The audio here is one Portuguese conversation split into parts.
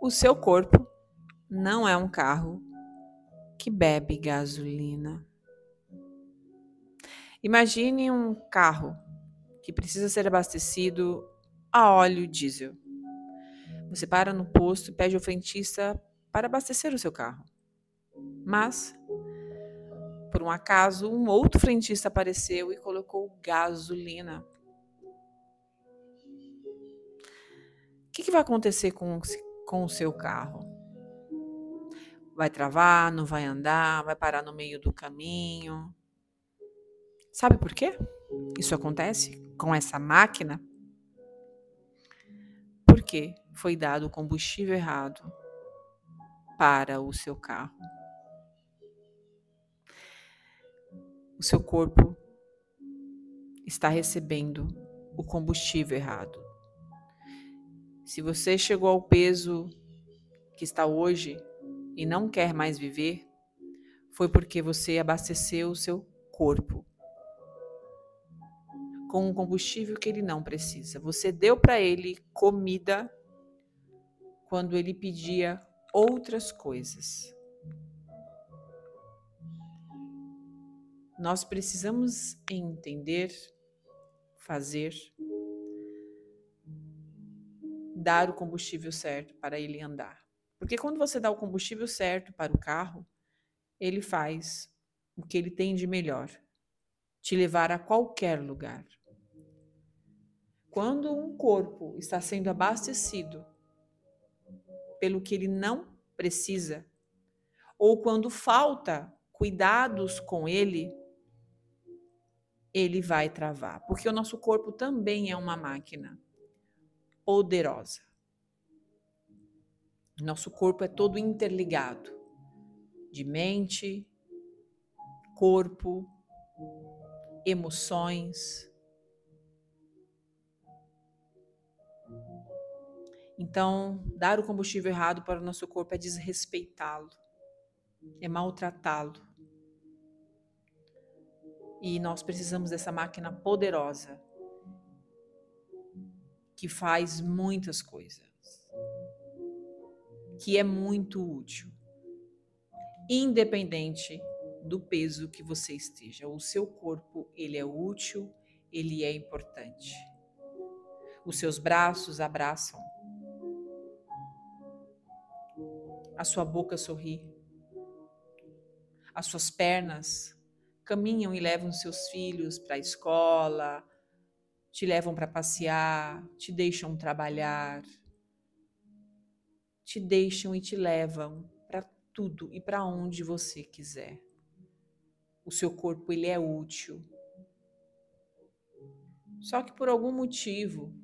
O seu corpo não é um carro que bebe gasolina. Imagine um carro que precisa ser abastecido a óleo diesel. Você para no posto e pede ao frentista para abastecer o seu carro. Mas, por um acaso, um outro frentista apareceu e colocou gasolina. O que, que vai acontecer com, com o seu carro? Vai travar, não vai andar, vai parar no meio do caminho. Sabe por quê? Isso acontece com essa máquina? Porque foi dado o combustível errado para o seu carro. O seu corpo está recebendo o combustível errado. Se você chegou ao peso que está hoje e não quer mais viver, foi porque você abasteceu o seu corpo com um combustível que ele não precisa. Você deu para ele comida quando ele pedia outras coisas. Nós precisamos entender, fazer, dar o combustível certo para ele andar. Porque quando você dá o combustível certo para o carro, ele faz o que ele tem de melhor, te levar a qualquer lugar. Quando um corpo está sendo abastecido pelo que ele não precisa, ou quando falta cuidados com ele, ele vai travar, porque o nosso corpo também é uma máquina poderosa. Nosso corpo é todo interligado de mente, corpo, emoções. Então, dar o combustível errado para o nosso corpo é desrespeitá-lo, é maltratá-lo. E nós precisamos dessa máquina poderosa que faz muitas coisas, que é muito útil, independente do peso que você esteja. O seu corpo, ele é útil, ele é importante. Os seus braços abraçam. A sua boca sorri. As suas pernas caminham e levam seus filhos para a escola, te levam para passear, te deixam trabalhar, te deixam e te levam para tudo e para onde você quiser. O seu corpo ele é útil. Só que por algum motivo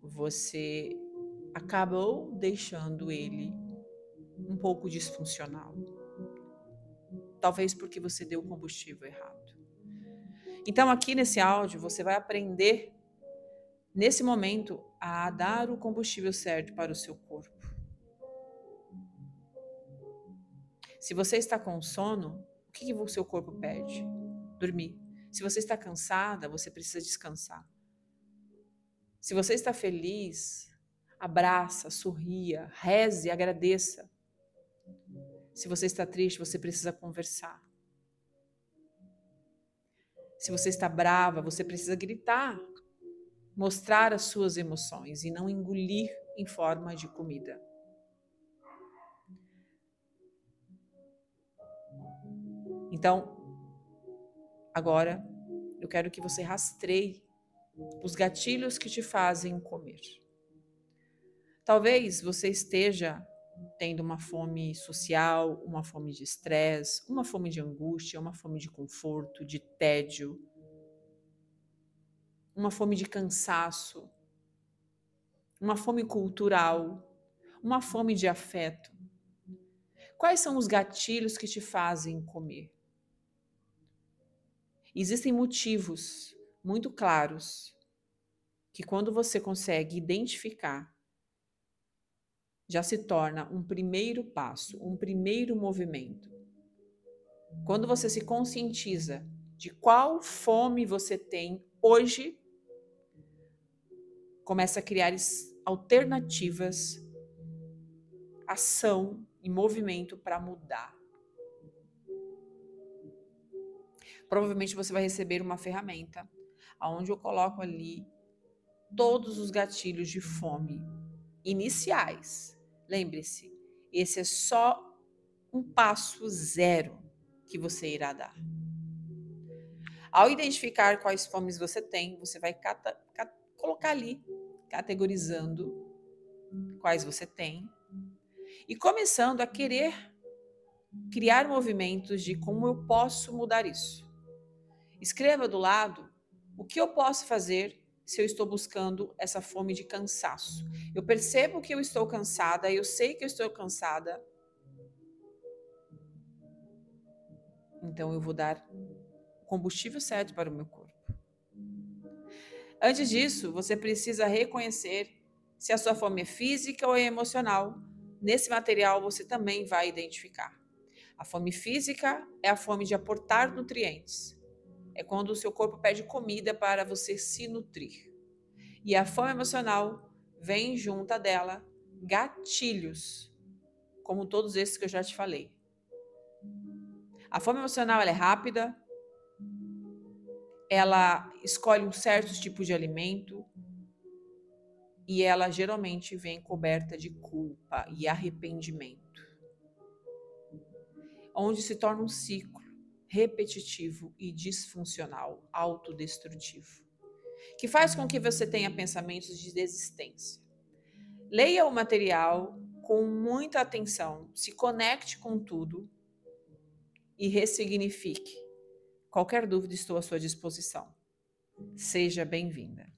você acabou deixando ele um pouco disfuncional. Talvez porque você deu o combustível errado. Então, aqui nesse áudio, você vai aprender, nesse momento, a dar o combustível certo para o seu corpo. Se você está com sono, o que, que o seu corpo pede? Dormir. Se você está cansada, você precisa descansar. Se você está feliz, abraça, sorria, reze, agradeça. Se você está triste, você precisa conversar. Se você está brava, você precisa gritar, mostrar as suas emoções e não engolir em forma de comida. Então, agora eu quero que você rastreie os gatilhos que te fazem comer. Talvez você esteja tendo uma fome social, uma fome de estresse, uma fome de angústia, uma fome de conforto, de tédio, uma fome de cansaço, uma fome cultural, uma fome de afeto. Quais são os gatilhos que te fazem comer? Existem motivos muito claros que, quando você consegue identificar já se torna um primeiro passo, um primeiro movimento. Quando você se conscientiza de qual fome você tem hoje, começa a criar alternativas, ação e movimento para mudar. Provavelmente você vai receber uma ferramenta onde eu coloco ali todos os gatilhos de fome iniciais. Lembre-se, esse é só um passo zero que você irá dar. Ao identificar quais fomes você tem, você vai cata, cat, colocar ali, categorizando quais você tem e começando a querer criar movimentos de como eu posso mudar isso. Escreva do lado o que eu posso fazer se eu estou buscando essa fome de cansaço. Eu percebo que eu estou cansada, eu sei que eu estou cansada. Então eu vou dar o combustível certo para o meu corpo. Antes disso, você precisa reconhecer se a sua fome é física ou é emocional. Nesse material você também vai identificar. A fome física é a fome de aportar nutrientes é quando o seu corpo pede comida para você se nutrir. E a fome emocional vem junto dela gatilhos, como todos esses que eu já te falei. A fome emocional é rápida, ela escolhe um certo tipo de alimento e ela geralmente vem coberta de culpa e arrependimento, onde se torna um ciclo repetitivo e disfuncional, autodestrutivo, que faz com que você tenha pensamentos de desistência. Leia o material com muita atenção, se conecte com tudo e ressignifique. Qualquer dúvida, estou à sua disposição. Seja bem-vinda.